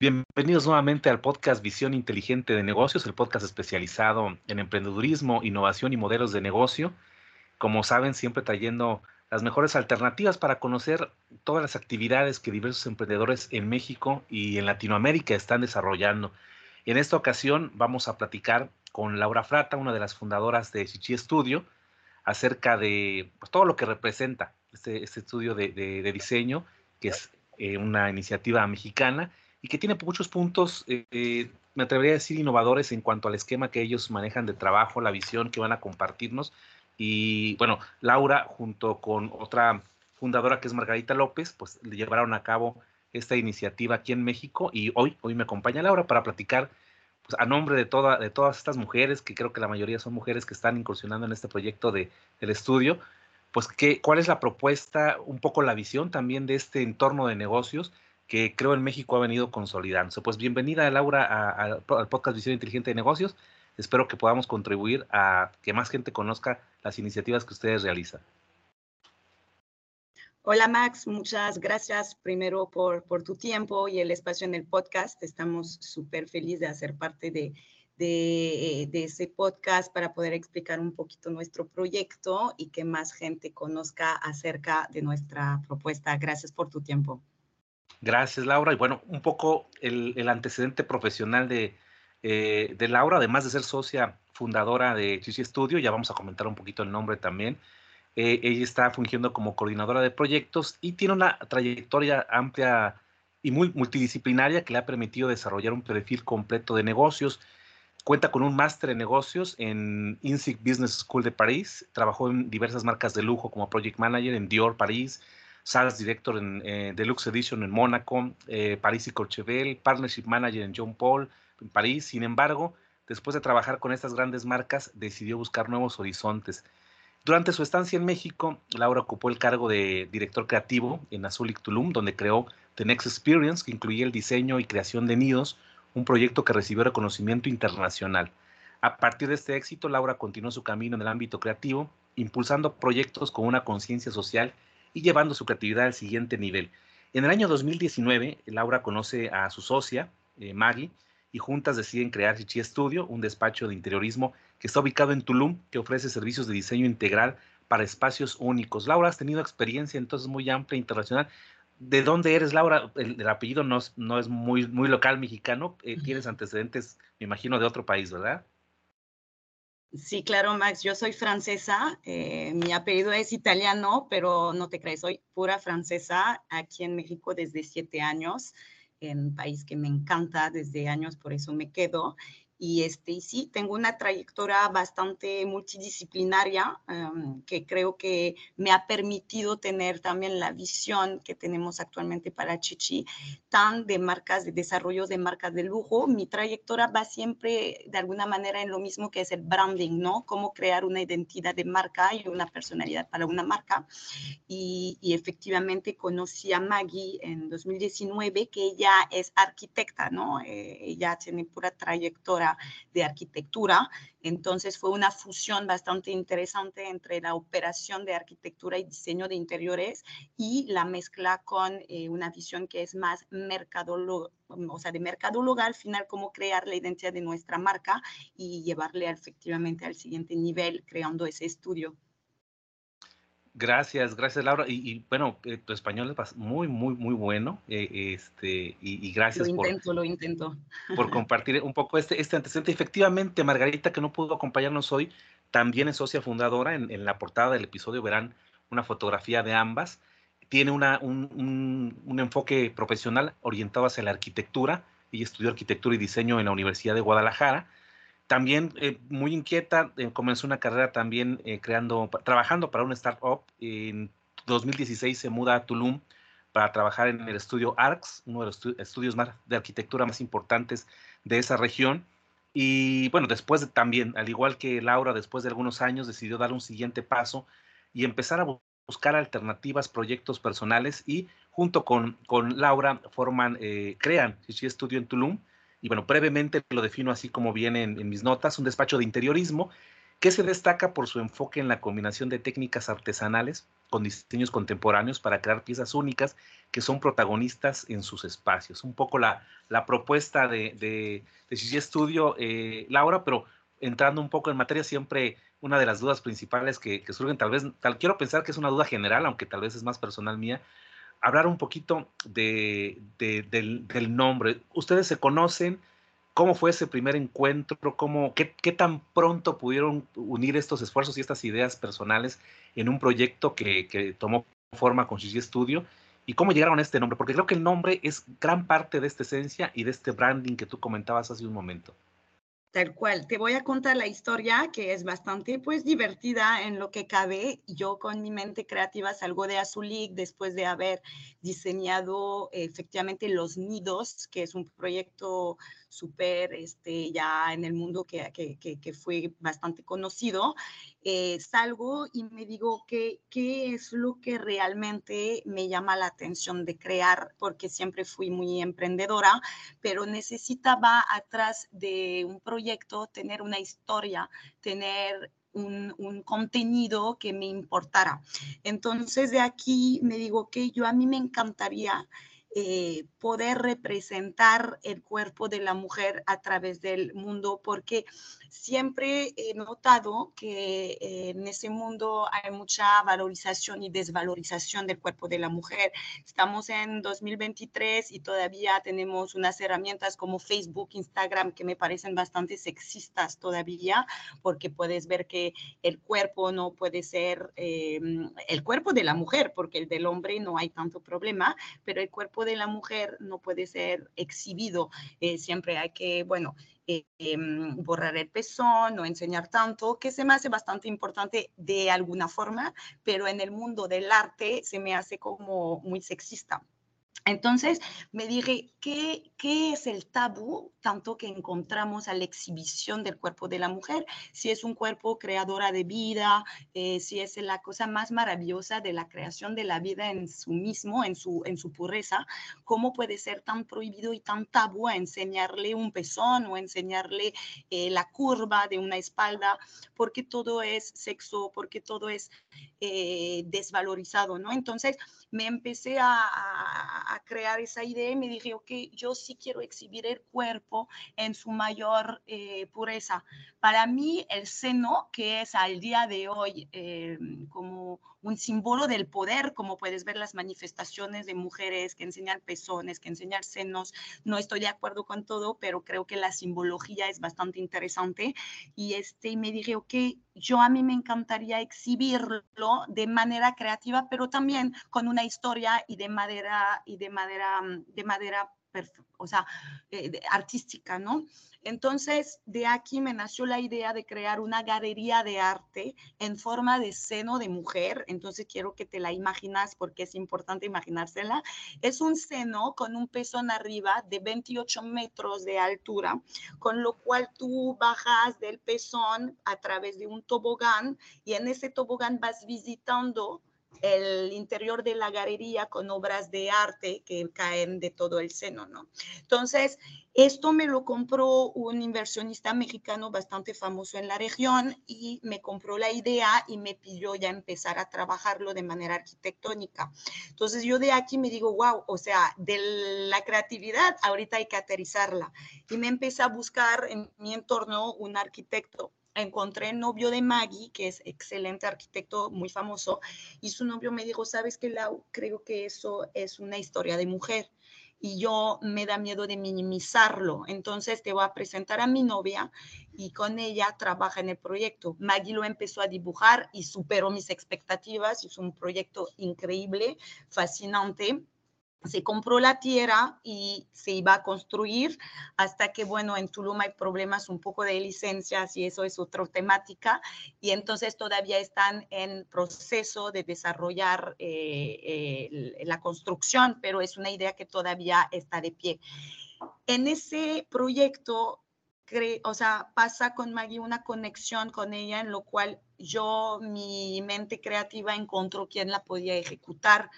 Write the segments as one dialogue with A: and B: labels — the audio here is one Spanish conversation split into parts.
A: Bienvenidos nuevamente al podcast Visión Inteligente de Negocios, el podcast especializado en emprendedurismo, innovación y modelos de negocio. Como saben, siempre trayendo las mejores alternativas para conocer todas las actividades que diversos emprendedores en México y en Latinoamérica están desarrollando. En esta ocasión vamos a platicar con Laura Frata, una de las fundadoras de Chichi Studio, acerca de pues, todo lo que representa este, este estudio de, diseño, que es eh, una iniciativa mexicana y que tiene muchos puntos, eh, me atrevería a decir, innovadores en cuanto al esquema que ellos manejan de trabajo, la visión que van a compartirnos. Y bueno, Laura, junto con otra fundadora que es Margarita López, pues le llevaron a cabo esta iniciativa aquí en México. Y hoy, hoy me acompaña Laura para platicar pues, a nombre de, toda, de todas estas mujeres, que creo que la mayoría son mujeres que están incursionando en este proyecto de, del estudio, pues ¿qué, cuál es la propuesta, un poco la visión también de este entorno de negocios que creo en México ha venido consolidándose. Pues bienvenida, Laura, al podcast Visión Inteligente de Negocios. Espero que podamos contribuir a que más gente conozca las iniciativas que ustedes realizan.
B: Hola Max, muchas gracias primero por, tu tiempo y el espacio en el podcast. Estamos súper felices de hacer parte de, ese podcast para poder explicar un poquito nuestro proyecto y que más gente conozca acerca de nuestra propuesta. Gracias por tu tiempo.
A: Gracias, Laura. Y bueno, un poco el, antecedente profesional de, eh, de, Laura, además de ser socia fundadora de Chichi Studio, ya vamos a comentar un poquito el nombre también. Eh, ella está fungiendo como coordinadora de proyectos y tiene una trayectoria amplia y muy multidisciplinaria que le ha permitido desarrollar un perfil completo de negocios. Cuenta con un máster en negocios en INSIC Business School de París. Trabajó en diversas marcas de lujo como Project Manager en Dior París, Sales Director en eh, Deluxe Edition en Mónaco, eh, París y Courchevel, Partnership Manager en John Paul en París. Sin embargo, después de trabajar con estas grandes marcas, decidió buscar nuevos horizontes. Durante su estancia en México, Laura ocupó el cargo de director creativo en Azulik Tulum, donde creó The Next Experience, que incluía el diseño y creación de nidos, un proyecto que recibió reconocimiento internacional. A partir de este éxito, Laura continuó su camino en el ámbito creativo, impulsando proyectos con una conciencia social y llevando su creatividad al siguiente nivel. En el año 2019, Laura conoce a su socia, eh, Maggie, y juntas deciden crear Chichi Studio, un despacho de interiorismo que está ubicado en Tulum, que ofrece servicios de diseño integral para espacios únicos. Laura, has tenido experiencia entonces muy amplia e internacional. ¿De dónde eres, Laura? El, apellido no es, no es, muy, muy local mexicano. Eh, tienes antecedentes, me imagino, de otro país, ¿verdad?
B: Sí, claro, Max, yo soy francesa, eh, mi apellido es italiano, pero no te crees, soy pura francesa aquí en México desde siete años, en un país que me encanta desde años, por eso me quedo. Y este, sí, tengo una trayectoria bastante multidisciplinaria em, que creo que me ha permitido tener también la visión que tenemos actualmente para Chichi, tan de marcas, de desarrollo de marcas de lujo. Mi trayectoria va siempre de alguna manera en lo mismo que es el branding, ¿no? Cómo crear una identidad de marca y una personalidad para una marca. Y, y efectivamente conocí a Maggie en 2019, que ella es arquitecta, ¿no? Eh, ella tiene pura trayectoria de arquitectura. Entonces fue una fusión bastante interesante entre la operación de arquitectura y diseño de interiores y la mezcla con eh, una visión que es más mercadóloga, o sea, de mercadóloga al final, cómo crear la identidad de nuestra marca y llevarle efectivamente al siguiente nivel creando ese estudio.
A: Gracias, gracias Laura. Y, bueno, eh, tu español es muy, muy, muy bueno. Eh, este, y, gracias
B: lo intento, lo intento.
A: por compartir un poco este, este antecedente. Efectivamente, Margarita, que no pudo acompañarnos hoy, también es socia fundadora. En, la portada del episodio verán una fotografía de ambas. Tiene una, un, un enfoque profesional orientado hacia la arquitectura. Ella estudió arquitectura y diseño en la Universidad de Guadalajara también eh, muy inquieta, eh, comenzó una carrera también eh, creando, trabajando para una startup. En 2016 se muda a Tulum para trabajar en el estudio ARCS, uno de los estudios más de arquitectura más importantes de esa región. Y bueno, después también, al igual que Laura, después de algunos años decidió dar un siguiente paso y empezar a buscar alternativas, proyectos personales y junto con, con Laura forman, crean Shishi Studio en Tulum, y bueno, brevemente lo defino así como viene en, mis notas, un despacho de interiorismo que se destaca por su enfoque en la combinación de técnicas artesanales con diseños contemporáneos para crear piezas únicas que son protagonistas en sus espacios. Un poco la, la propuesta de, de, de Studio, eh, Laura, pero entrando un poco en materia, siempre una de las dudas principales que, surgen, tal vez, tal, quiero pensar que es una duda general, aunque tal vez es más personal mía, hablar un poquito de, del, nombre. Ustedes se conocen, ¿cómo fue ese primer encuentro? ¿Cómo, qué, qué, tan pronto pudieron unir estos esfuerzos y estas ideas personales en un proyecto que, que tomó forma con Gigi Studio? ¿Y cómo llegaron a este nombre? Porque creo que el nombre es gran parte de esta esencia y de este branding que tú comentabas hace un momento.
B: Tal cual. Te voy a contar la historia que es bastante pues divertida en lo que cabe. Yo con mi mente creativa salgo de Azulik después de haber diseñado efectivamente Los Nidos, que es un proyecto súper este, ya en el mundo que, que, que, fue bastante conocido. Eh, salgo y me digo que, qué es lo que realmente me llama la atención de crear, porque siempre fui muy emprendedora, pero necesitaba atrás de un proyecto tener una historia, tener un, un, contenido que me importara. Entonces de aquí me digo que yo a mí me encantaría eh, poder representar el cuerpo de la mujer a través del mundo, porque siempre he notado que eh, en ese mundo hay mucha valorización y desvalorización del cuerpo de la mujer. Estamos en 2023 y todavía tenemos unas herramientas como Facebook, Instagram, que me parecen bastante sexistas todavía, porque puedes ver que el cuerpo no puede ser eh, el cuerpo de la mujer, porque el del hombre no hay tanto problema, pero el cuerpo de la mujer no puede ser exhibido. Eh, siempre hay que, bueno, eh, em, borrar el pezón, no enseñar tanto, que se me hace bastante importante de alguna forma, pero en el mundo del arte se me hace como muy sexista. Entonces me dije, ¿qué, ¿qué es el tabú tanto que encontramos a la exhibición del cuerpo de la mujer? Si es un cuerpo creadora de vida, eh, si es la cosa más maravillosa de la creación de la vida en su mismo, en su, en su pureza, ¿cómo puede ser tan prohibido y tan tabú enseñarle un pezón o enseñarle eh, la curva de una espalda? Porque todo es sexo, porque todo es eh, desvalorizado, ¿no? Entonces me empecé a, a, crear esa idea me dije, ok, yo sí quiero exhibir el cuerpo en su mayor eh, pureza. Para mí, el seno, que es al día de hoy eh, como un símbolo del poder, como puedes ver las manifestaciones de mujeres que enseñan pezones, que enseñan senos, no estoy de acuerdo con todo, pero creo que la simbología es bastante interesante. Y este, me dije, ok, yo a mí me encantaría exhibirlo de manera creativa, pero también con una historia y de madera, y de madera, de madera, o sea, eh, artística, ¿no? Entonces, de aquí me nació la idea de crear una galería de arte en forma de seno de mujer. Entonces, quiero que te la imaginas porque es importante imaginársela. Es un seno con un pezón arriba de 28 metros de altura, con lo cual tú bajas del pezón a través de un tobogán y en ese tobogán vas visitando el interior de la galería con obras de arte que caen de todo el seno, ¿no? Entonces, esto me lo compró un inversionista mexicano bastante famoso en la región y me compró la idea y me pidió ya empezar a trabajarlo de manera arquitectónica. Entonces, yo de aquí me digo, wow, o sea, de la creatividad ahorita hay que aterrizarla. Y me empecé a buscar en mi entorno un arquitecto encontré el novio de Maggie, que es excelente arquitecto, muy famoso, y su novio me dijo, sabes que Lau, creo que eso es una historia de mujer y yo me da miedo de minimizarlo. Entonces te voy a presentar a mi novia y con ella trabaja en el proyecto. Maggie lo empezó a dibujar y superó mis expectativas. Es un proyecto increíble, fascinante se compró la tierra y se iba a construir hasta que, bueno, en Tulum hay problemas un poco de licencias y eso es otra temática. Y entonces todavía están en proceso de desarrollar eh, la construcción, pero es una idea que todavía está de pie. En ese proyecto, o sea, pasa con Maggie una conexión con ella en lo cual yo, mi mente creativa encontró quién la podía ejecutar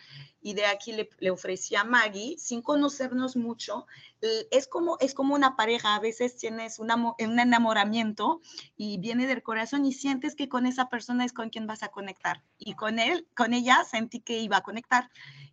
B: y de aquí le, le ofrecí a Maggie, sin conocernos mucho, es como, es como una pareja, a veces tienes un enamoramiento y viene del corazón y sientes que con esa persona es con quien vas a conectar. Y con él, con ella sentí que iba a conectar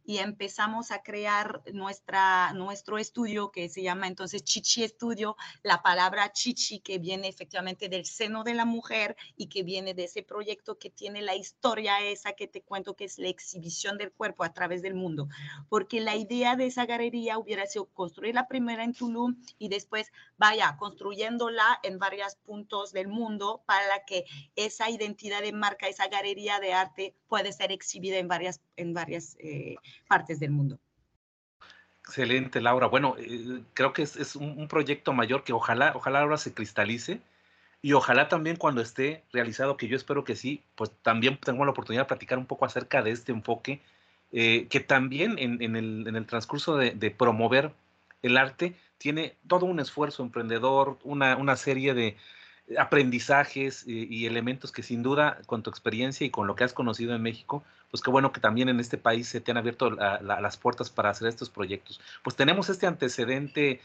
B: y empezamos a crear nuestra, nuestro estudio que se llama entonces Chichi Estudio, la palabra Chichi que viene efectivamente del seno de la mujer y que viene de ese proyecto que tiene la historia esa que te cuento que es la exhibición del cuerpo a través del mundo, porque la idea de esa galería hubiera sido construir la primera en Tulum y después vaya construyéndola en varios puntos del mundo para que esa identidad de marca, esa galería de arte puede ser exhibida en varias, en varias eh, partes del mundo.
A: Excelente, Laura. Bueno, eh, creo que es, un, proyecto mayor que ojalá, ojalá ahora se cristalice y ojalá también cuando esté realizado, que yo espero que sí, pues también tengo la oportunidad de platicar un poco acerca de este enfoque, eh, que también en, el, transcurso de, promover el arte tiene todo un esfuerzo emprendedor, una, una serie de, aprendizajes y, elementos que sin duda con tu experiencia y con lo que has conocido en México, pues qué bueno que también en este país se te han abierto las puertas para hacer estos proyectos. Pues tenemos este antecedente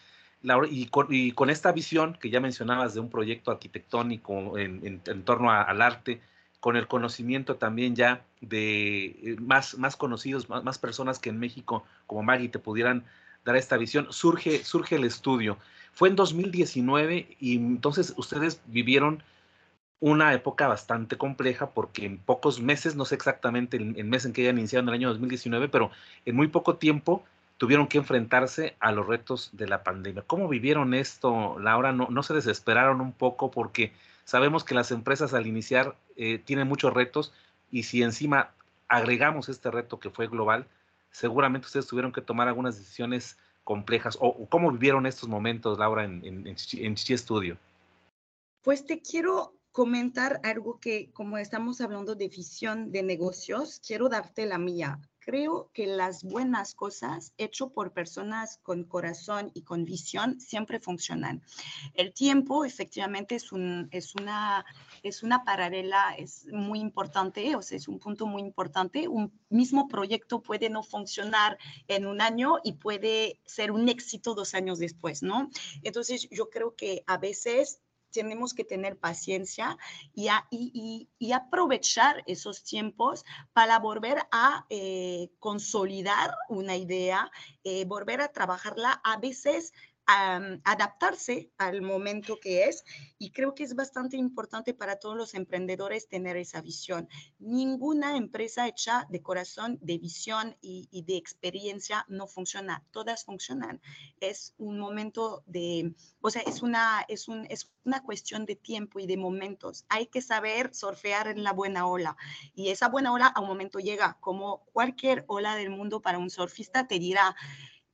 A: y, con, esta visión que ya mencionabas de un proyecto arquitectónico en, torno al arte, con el conocimiento también ya de eh, más, más conocidos, más, más personas que en México como Maggie te pudieran dar esta visión, surge, surge el estudio. Fue en 2019 y entonces ustedes vivieron una época bastante compleja porque en pocos meses, no sé exactamente el, mes en que hayan iniciado en el año 2019, pero en muy poco tiempo tuvieron que enfrentarse a los retos de la pandemia. ¿Cómo vivieron esto, Laura? ¿No, no se desesperaron un poco? Porque sabemos que las empresas al iniciar eh, tienen muchos retos y si encima agregamos este reto que fue global, seguramente ustedes tuvieron que tomar algunas decisiones complejas o, cómo vivieron estos momentos, Laura, en, en, en Chichi Studio.
B: Pues te quiero comentar algo que, como estamos hablando de visión de negocios, quiero darte la mía creo que las buenas cosas hecho por personas con corazón y con visión siempre funcionan. El tiempo efectivamente es, un, es, una, es una paralela, es muy importante, o sea, es un punto muy importante. Un mismo proyecto puede no funcionar en un año y puede ser un éxito dos años después, ¿no? Entonces, yo creo que a veces tenemos que tener paciencia y, y, aprovechar esos tiempos para volver a eh, consolidar una idea, eh, volver a trabajarla. A veces adaptarse al momento que es y creo que es bastante importante para todos los emprendedores tener esa visión. Ninguna empresa hecha de corazón, de visión y, de experiencia no funciona, todas funcionan. Es un momento de, o sea, es una, es, un, es una cuestión de tiempo y de momentos. Hay que saber surfear en la buena ola y esa buena ola a un momento llega, como cualquier ola del mundo para un surfista te dirá,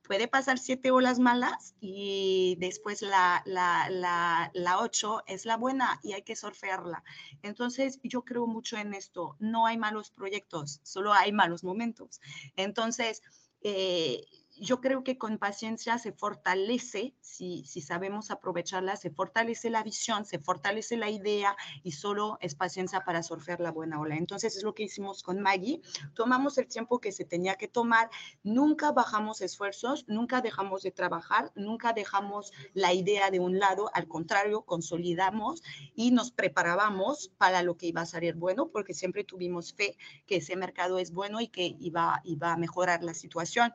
B: puede pasar siete olas malas y después la, la, la, la, ocho es la buena y hay que surfearla. Entonces, yo creo mucho en esto. No hay malos proyectos, solo hay malos momentos. Entonces, eh, yo creo que con paciencia se fortalece, si, si sabemos aprovecharla, se fortalece la visión, se fortalece la idea y solo es paciencia para surfear la buena ola. Entonces es lo que hicimos con Maggie. Tomamos el tiempo que se tenía que tomar, nunca bajamos esfuerzos, nunca dejamos de trabajar, nunca dejamos la idea de un lado, al contrario, consolidamos y nos preparábamos para lo que iba a salir bueno, porque siempre tuvimos fe que ese mercado es bueno y que iba, iba a mejorar la situación.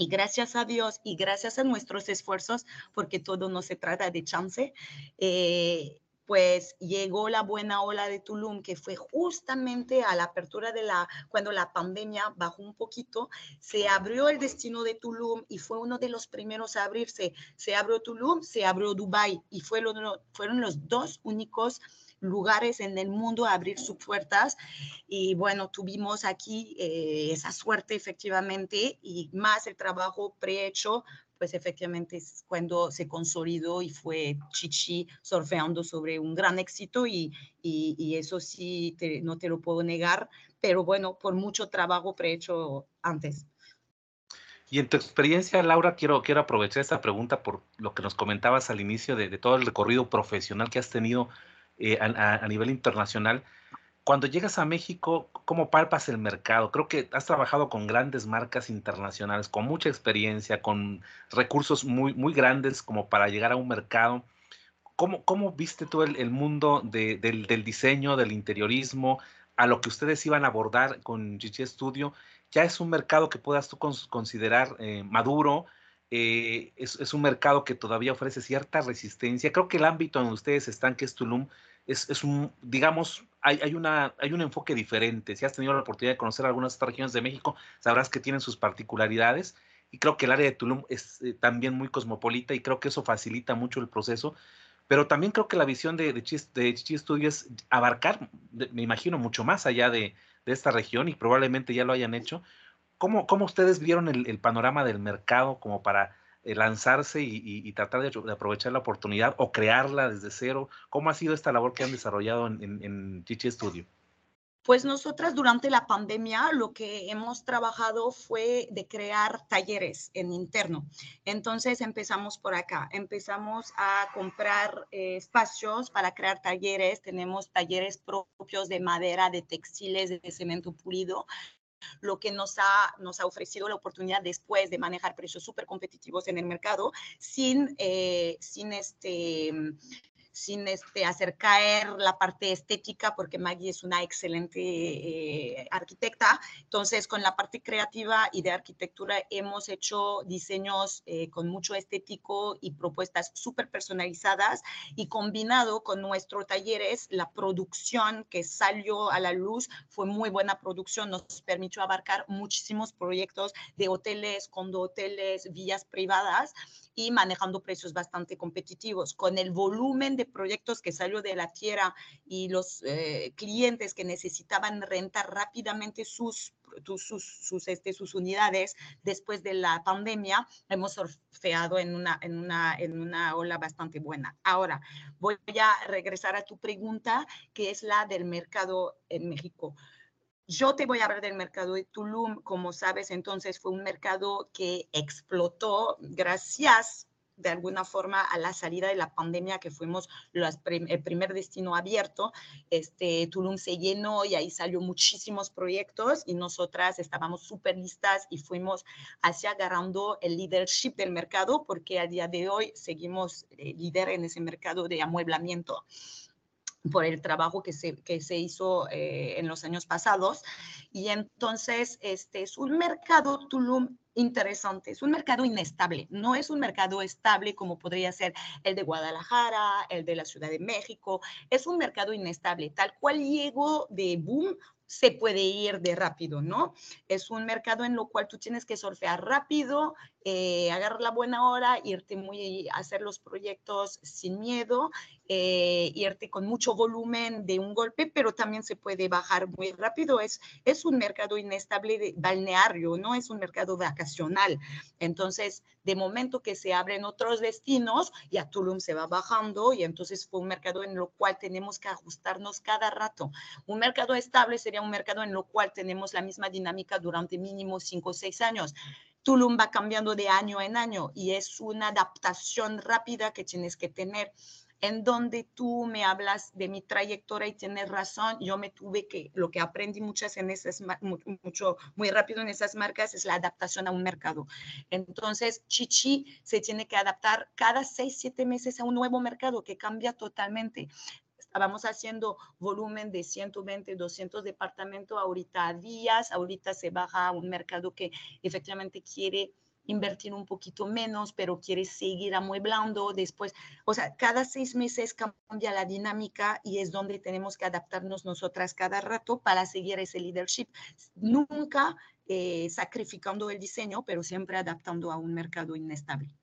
B: Y gracias a Dios y gracias a nuestros esfuerzos, porque todo no se trata de chance, eh, pues llegó la buena ola de Tulum, que fue justamente a la apertura de la, cuando la pandemia bajó un poquito, se abrió el destino de Tulum y fue uno de los primeros a abrirse. Se abrió Tulum, se abrió Dubai y fue fueron los dos únicos lugares en el mundo a abrir sus puertas. Y bueno, tuvimos aquí eh, esa suerte efectivamente y más el trabajo prehecho pues efectivamente es cuando se consolidó y fue Chichi surfeando sobre un gran éxito y, y, eso sí, no te lo puedo negar, pero bueno, por mucho trabajo prehecho antes.
A: Y en tu experiencia, Laura, quiero, quiero aprovechar esta pregunta por lo que nos comentabas al inicio de, de todo el recorrido profesional que has tenido eh, a, nivel internacional. cuando llegas a México, ¿cómo palpas el mercado? Creo que has trabajado con grandes marcas internacionales, con mucha experiencia, con recursos muy, muy grandes como para llegar a un mercado. ¿Cómo, cómo viste tú el, mundo del, diseño, del interiorismo, a lo que ustedes iban a abordar con Gigi Studio? Ya es un mercado que puedas tú considerar eh, maduro, eh, es, es, un mercado que todavía ofrece cierta resistencia. Creo que el ámbito en ustedes están, que es Tulum, es, es un, digamos, hay, hay, una, hay un enfoque diferente. Si has tenido la oportunidad de conocer algunas de regiones de México, sabrás que tienen sus particularidades. Y creo que el área de Tulum es eh, también muy cosmopolita y creo que eso facilita mucho el proceso. Pero también creo que la visión de, de, Chichi, Studio es abarcar, me imagino, mucho más allá de, de, esta región y probablemente ya lo hayan hecho. ¿Cómo, cómo ustedes vieron el, el panorama del mercado como para eh, lanzarse y, tratar de, aprovechar la oportunidad o crearla desde cero? ¿Cómo ha sido esta labor que han desarrollado en, en, Chichi Studio?
B: Pues nosotras durante la pandemia lo que hemos trabajado fue de crear talleres en interno. Entonces empezamos por acá, empezamos a comprar eh, espacios para crear talleres. Tenemos talleres propios de madera, de textiles, de cemento pulido lo que nos ha, nos ha ofrecido la oportunidad después de manejar precios súper competitivos en el mercado sin, eh, sin este, sin este, hacer caer la parte estética, porque Maggie es una excelente eh, arquitecta. Entonces, con la parte creativa y de arquitectura hemos hecho diseños eh, con mucho estético y propuestas súper personalizadas y combinado con nuestros talleres, la producción que salió a la luz fue muy buena producción, nos permitió abarcar muchísimos proyectos de hoteles, condo hoteles, villas privadas y manejando precios bastante competitivos. Con el volumen de proyectos que salió de la tierra y los eh, clientes que necesitaban rentar rápidamente sus, sus, sus, este, sus unidades después de la pandemia, hemos surfeado en una, en, una, en una ola bastante buena. Ahora, voy a regresar a tu pregunta, que es la del mercado en México. Yo te voy a hablar del mercado de Tulum. Como sabes, entonces fue un mercado que explotó gracias de alguna forma a la salida de la pandemia que fuimos el primer destino abierto, este, Tulum se llenó y ahí salió muchísimos proyectos y nosotras estábamos súper listas y fuimos hacia agarrando el leadership del mercado porque a día de hoy seguimos eh, líder en ese mercado de amueblamiento por el trabajo que se, que se hizo eh, en los años pasados. Y entonces, este es un mercado Tulum interesante, es un mercado inestable, no es un mercado estable como podría ser el de Guadalajara, el de la Ciudad de México, es un mercado inestable, tal cual llegó de boom se puede ir de rápido, ¿no? Es un mercado en lo cual tú tienes que surfear rápido, eh, agarrar la buena hora, irte muy, hacer los proyectos sin miedo, eh, irte con mucho volumen de un golpe, pero también se puede bajar muy rápido. Es, es un mercado inestable de balneario, no es un mercado vacacional. Entonces, de momento que se abren otros destinos, ya Tulum se va bajando y entonces fue un mercado en lo cual tenemos que ajustarnos cada rato. Un mercado estable sería un mercado en lo cual tenemos la misma dinámica durante mínimo cinco o seis años. Tulum va cambiando de año en año y es una adaptación rápida que tienes que tener en donde tú me hablas de mi trayectoria y tienes razón, yo me tuve que, lo que aprendí muchas en esas, mucho, muy rápido en esas marcas es la adaptación a un mercado. Entonces, Chichi se tiene que adaptar cada seis, siete meses a un nuevo mercado que cambia totalmente estábamos haciendo volumen de 120, 200 departamentos, ahorita a días, ahorita se baja a un mercado que efectivamente quiere invertir un poquito menos, pero quiere seguir amueblando después. O sea, cada seis meses cambia la dinámica y es donde tenemos que adaptarnos nosotras cada rato para seguir ese leadership. Nunca eh, sacrificando el diseño, pero siempre adaptando a un mercado inestable.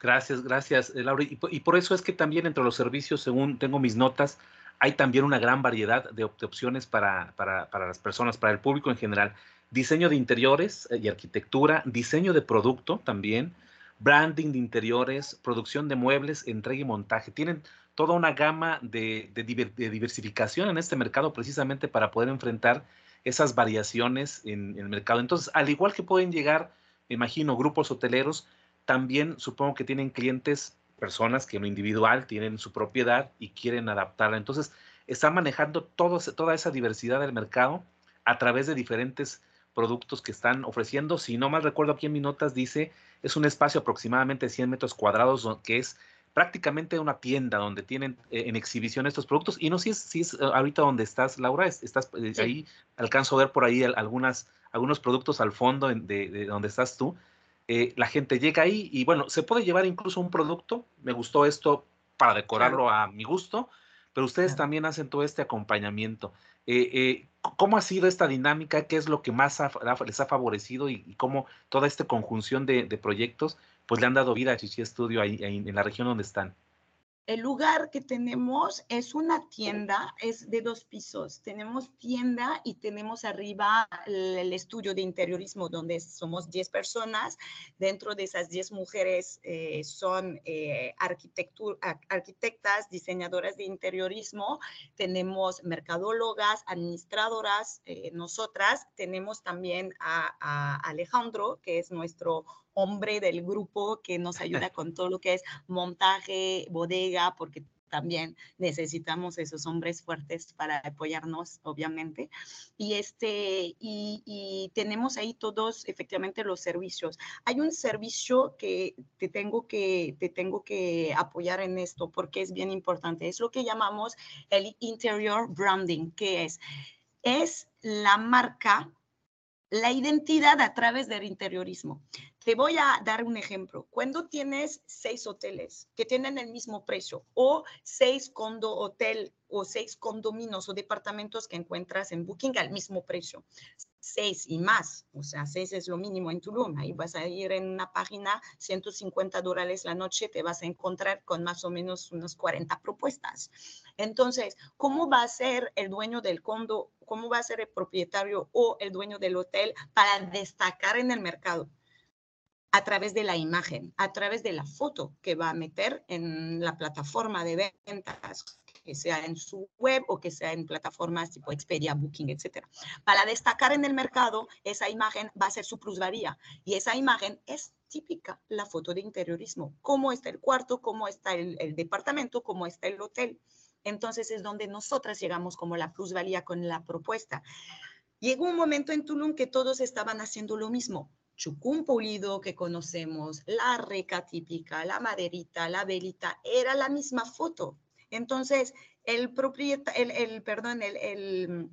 A: Gracias, gracias, eh, Laura. Y, por eso es que también entre los servicios, según tengo mis notas, hay también una gran variedad de, opciones para, para, para, las personas, para el público en general. Diseño de interiores eh, y arquitectura, diseño de producto también, branding de interiores, producción de muebles, entrega y montaje. Tienen toda una gama de, diversificación en este mercado precisamente para poder enfrentar esas variaciones en, en el mercado. Entonces, al igual que pueden llegar, me imagino, grupos hoteleros, también supongo que tienen clientes, personas que en lo individual tienen su propiedad y quieren adaptarla. Entonces, están manejando toda esa diversidad del mercado a través de diferentes productos que están ofreciendo. Si no mal recuerdo aquí en mis notas dice, es un espacio aproximadamente de 100 metros cuadrados que es prácticamente una tienda donde tienen eh, en exhibición estos productos. Y no sé si es, si es ahorita donde estás, Laura, estás eh, ahí, alcanzo a ver por ahí algunas, algunos productos al fondo de, donde estás tú. Eh, la gente llega ahí y bueno, se puede llevar incluso un producto. Me gustó esto para decorarlo a mi gusto, pero ustedes también hacen todo este acompañamiento. Eh, eh, ¿Cómo ha sido esta dinámica? ¿Qué es lo que más les ha favorecido y, cómo toda esta conjunción de, proyectos pues le han dado vida a Chichi Studio ahí, en la región donde están?
B: El lugar que tenemos es una tienda, es de dos pisos. Tenemos tienda y tenemos arriba el, estudio de interiorismo donde somos 10 personas. Dentro de esas 10 mujeres eh, son eh, arquitectas, diseñadoras de interiorismo. Tenemos mercadólogas, administradoras, eh, nosotras. Tenemos también a Alejandro, que es nuestro hombre del grupo que nos ayuda con todo lo que es montaje, bodega, porque también necesitamos esos hombres fuertes para apoyarnos, obviamente. Y, este, y, tenemos ahí todos efectivamente los servicios. Hay un servicio que te tengo que, te tengo que apoyar en esto porque es bien importante. Es lo que llamamos el interior branding, que es, es la marca la identidad a través del interiorismo. Te voy a dar un ejemplo. Cuando tienes seis hoteles que tienen el mismo precio o seis condo hotel o seis condominios o departamentos que encuentras en Booking al mismo precio, seis y más, o sea, seis es lo mínimo en Tulum. Ahí vas a ir en una página, 150 dólares la noche, te vas a encontrar con más o menos unas 40 propuestas. Entonces, ¿cómo va a ser el dueño del condo, cómo va a ser el propietario o el dueño del hotel para destacar en el mercado? A través de la imagen, a través de la foto que va a meter en la plataforma de ventas, que sea en su web o que sea en plataformas tipo Expedia, Booking, etc. Para destacar en el mercado, esa imagen va a ser su plusvalía y esa imagen es típica, la foto de interiorismo, cómo está el cuarto, cómo está el, el departamento, cómo está el hotel. Entonces es donde nosotras llegamos como la plusvalía con la propuesta. Llegó un momento en Tulum que todos estaban haciendo lo mismo chucún pulido que conocemos, la reca típica, la maderita, la velita, era la misma foto. Entonces, el propietario, el, perdón, el, el,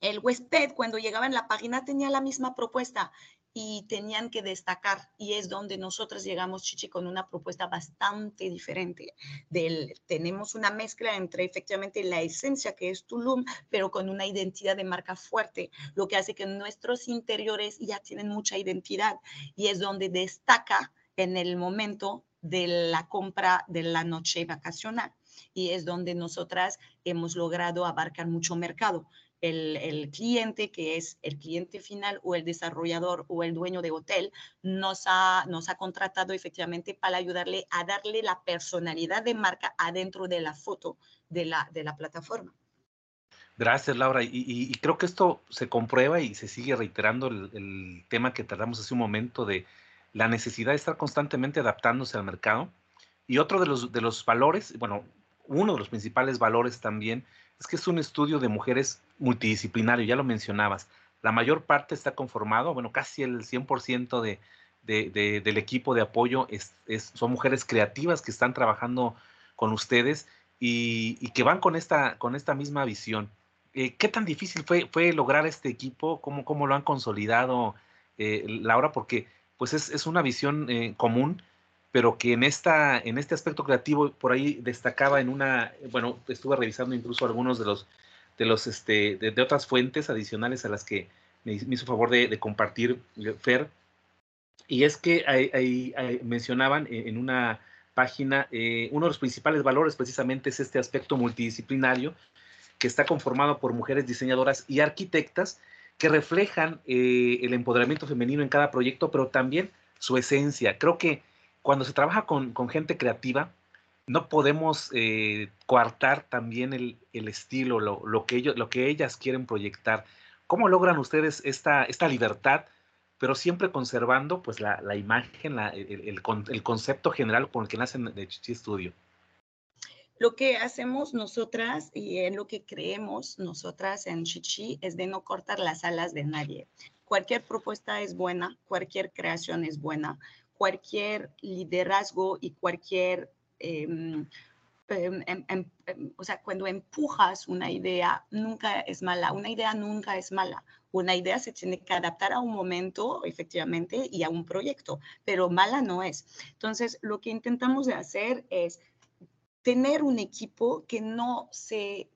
B: el huésped cuando llegaba en la página tenía la misma propuesta y tenían que destacar. Y es donde nosotros llegamos, Chichi, con una propuesta bastante diferente. Del, tenemos una mezcla entre efectivamente la esencia que es Tulum, pero con una identidad de marca fuerte, lo que hace que nuestros interiores ya tienen mucha identidad y es donde destaca en el momento de la compra de la noche vacacional y es donde nosotras hemos logrado abarcar mucho mercado el, cliente, que es el cliente final o el desarrollador o el dueño de hotel, nos ha, nos ha contratado efectivamente para ayudarle a darle la personalidad de marca adentro de la foto de la, de la plataforma.
A: Gracias, Laura. Y, creo que esto se comprueba y se sigue reiterando el, tema que tardamos hace un momento de la necesidad de estar constantemente adaptándose al mercado. Y otro de los, de los valores, bueno, uno de los principales valores también es que es un estudio de mujeres multidisciplinario, ya lo mencionabas. La mayor parte está conformado, bueno, casi el 100% de, de, del equipo de apoyo es, son mujeres creativas que están trabajando con ustedes y, que van con esta, con esta misma visión. Eh, ¿Qué tan difícil fue, fue lograr este equipo? ¿Cómo, cómo lo han consolidado, eh, Laura? Porque pues es, es una visión eh, común pero que en, esta, en este aspecto creativo por ahí destacaba en una, bueno, estuve revisando incluso algunos de los, de los, este, de, otras fuentes adicionales a las que me, hizo favor de, compartir eh, Fer, y es que ahí, mencionaban en una página, eh, uno de los principales valores precisamente es este aspecto multidisciplinario, que está conformado por mujeres diseñadoras y arquitectas que reflejan eh, el empoderamiento femenino en cada proyecto, pero también su esencia. Creo que cuando se trabaja con, gente creativa, no podemos eh, coartar también el, estilo, lo, que ellos, lo que ellas quieren proyectar. ¿Cómo logran ustedes esta, esta libertad, pero siempre conservando pues, la, imagen, el, concepto general con el que nacen de Chichi Studio?
B: Lo que hacemos nosotras y en lo que creemos nosotras en Chichi es de no cortar las alas de nadie. Cualquier propuesta es buena, cualquier creación es buena, cualquier liderazgo y cualquier... Em, em, em, o sea, cuando empujas una idea, nunca es mala. Una idea nunca es mala. Una idea se tiene que adaptar a un momento, efectivamente, y a un proyecto, pero mala no es. Entonces, lo que intentamos de hacer es tener un equipo que no se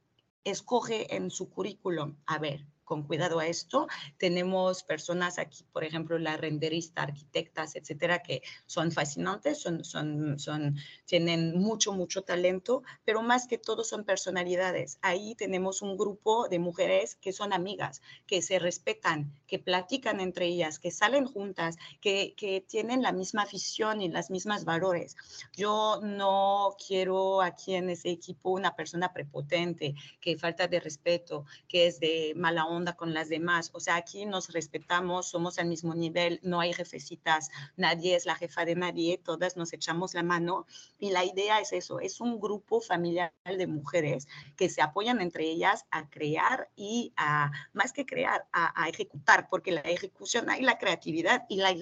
B: escoge en su currículum. A ver, con cuidado a esto. Tenemos personas aquí, por ejemplo, la renderista, arquitectas, etcétera, que son fascinantes, son, son, son, tienen mucho, mucho talento, pero más que todo son personalidades. Ahí tenemos un grupo de mujeres que son amigas, que se respetan, que platican entre ellas, que salen juntas, que, que tienen la misma afición y las mismas valores. Yo no quiero aquí en ese equipo una persona prepotente, que falta de respeto, que es de mala onda onda con las demás. O sea, aquí nos respetamos, somos al mismo nivel, no hay jefecitas, nadie es la jefa de nadie, todas nos echamos la mano. Y la idea es eso, es un grupo familiar de mujeres que se apoyan entre ellas a crear y a, más que crear, a, ejecutar, porque la ejecución hay la creatividad y la,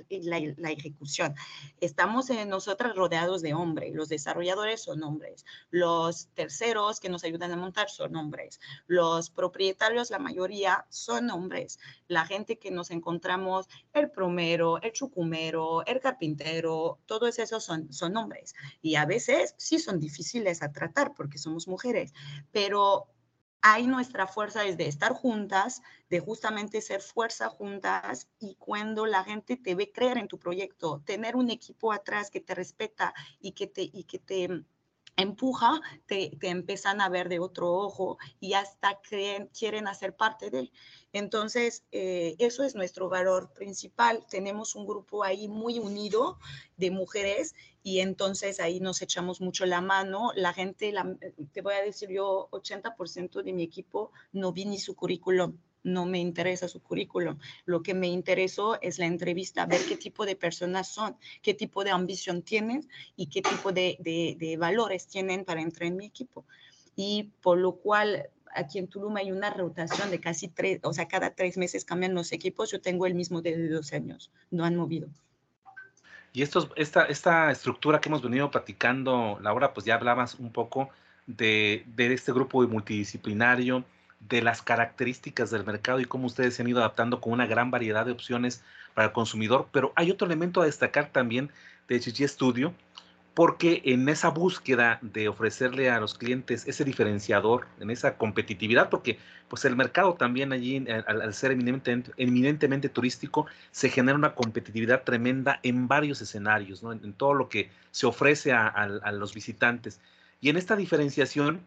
B: la, ejecución. Estamos en nosotras rodeados de hombres, los desarrolladores son hombres, los terceros que nos ayudan a montar son hombres, los propietarios, la mayoría son hombres. La gente que nos encontramos, el promero, el chucumero, el carpintero, todos esos son, son hombres. Y a veces sí son difíciles a tratar porque somos mujeres, pero hay nuestra fuerza es de estar juntas, de justamente ser fuerza juntas y cuando la gente te ve creer en tu proyecto, tener un equipo atrás que te respeta y que te, y que te empuja, te, empiezan a ver de otro ojo y hasta quieren hacer parte de. Entonces, eh, eso es nuestro valor principal. Tenemos un grupo ahí muy unido de mujeres y entonces ahí nos echamos mucho la mano. La gente, te voy a decir yo, 80% de mi equipo no vi ni su currículum no me interesa su currículum. Lo que me interesó es la entrevista, ver qué tipo de personas son, qué tipo de ambición tienen y qué tipo de, de, valores tienen para entrar en mi equipo. Y por lo cual aquí en Tulum hay una rotación de casi tres, o sea, cada tres meses cambian los equipos. Yo tengo el mismo de dos años, no han movido.
A: Y esta, esta estructura que hemos venido platicando, Laura, pues ya hablabas un poco de, de este grupo multidisciplinario, de las características del mercado y cómo ustedes se han ido adaptando con una gran variedad de opciones para el consumidor. Pero hay otro elemento a destacar también de Chichi Studio, porque en esa búsqueda de ofrecerle a los clientes ese diferenciador, en esa competitividad, porque pues el mercado también allí, al, ser eminentemente, turístico, se genera una competitividad tremenda en varios escenarios, en, todo lo que se ofrece a los visitantes. Y en esta diferenciación,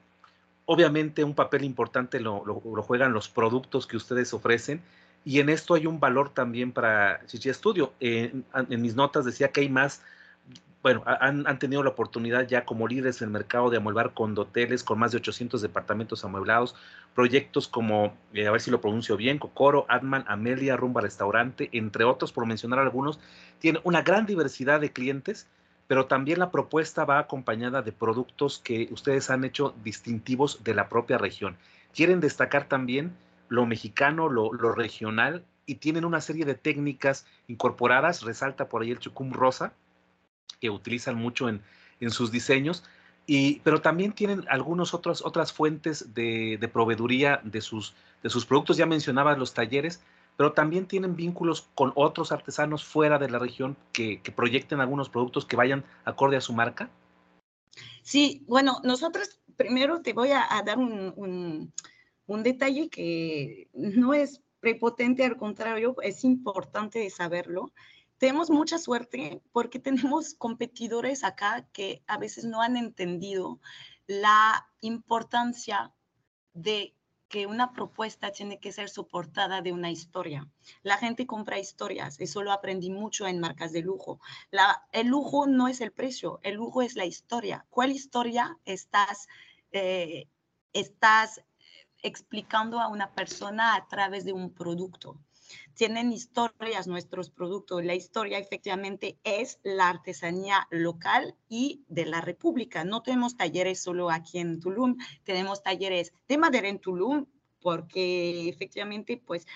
A: Obviamente un papel importante lo, juegan los productos que ustedes ofrecen y en esto hay un valor también para Chichi Studio. en mis notas decía que hay más, bueno, han, tenido la oportunidad ya como líderes en el mercado de amueblar condoteles con más de 800 departamentos amueblados, proyectos como, eh, a ver si lo pronuncio bien, Cocoro, Adman, Amelia, Rumba Restaurante, entre otros, por mencionar algunos, tienen una gran diversidad de clientes pero también la propuesta va acompañada de productos que ustedes han hecho distintivos de la propia región. Quieren destacar también lo mexicano, lo, regional, y tienen una serie de técnicas incorporadas, resalta por ahí el chucum rosa, que utilizan mucho en, sus diseños, y, pero también tienen algunas otras fuentes de, de proveeduría de sus, de sus productos, ya mencionabas los talleres, pero también tienen vínculos con otros artesanos fuera de la región que, proyecten algunos productos que vayan acorde a su marca?
B: Sí, bueno, nosotros primero te voy a, dar un, detalle que no es prepotente, al contrario, es importante saberlo. Tenemos mucha suerte porque tenemos competidores acá que a veces no han entendido la importancia de que una propuesta tiene que ser soportada de una historia. La gente compra historias, eso lo aprendí mucho en marcas de lujo. El lujo no es el precio, el lujo es la historia. ¿Cuál historia estás, eh, estás explicando a una persona a través de un producto? Tienen historias nuestros productos. La historia efectivamente es la artesanía local y de la República. No tenemos talleres solo aquí en Tulum, tenemos talleres de madera en Tulum, porque efectivamente, pues,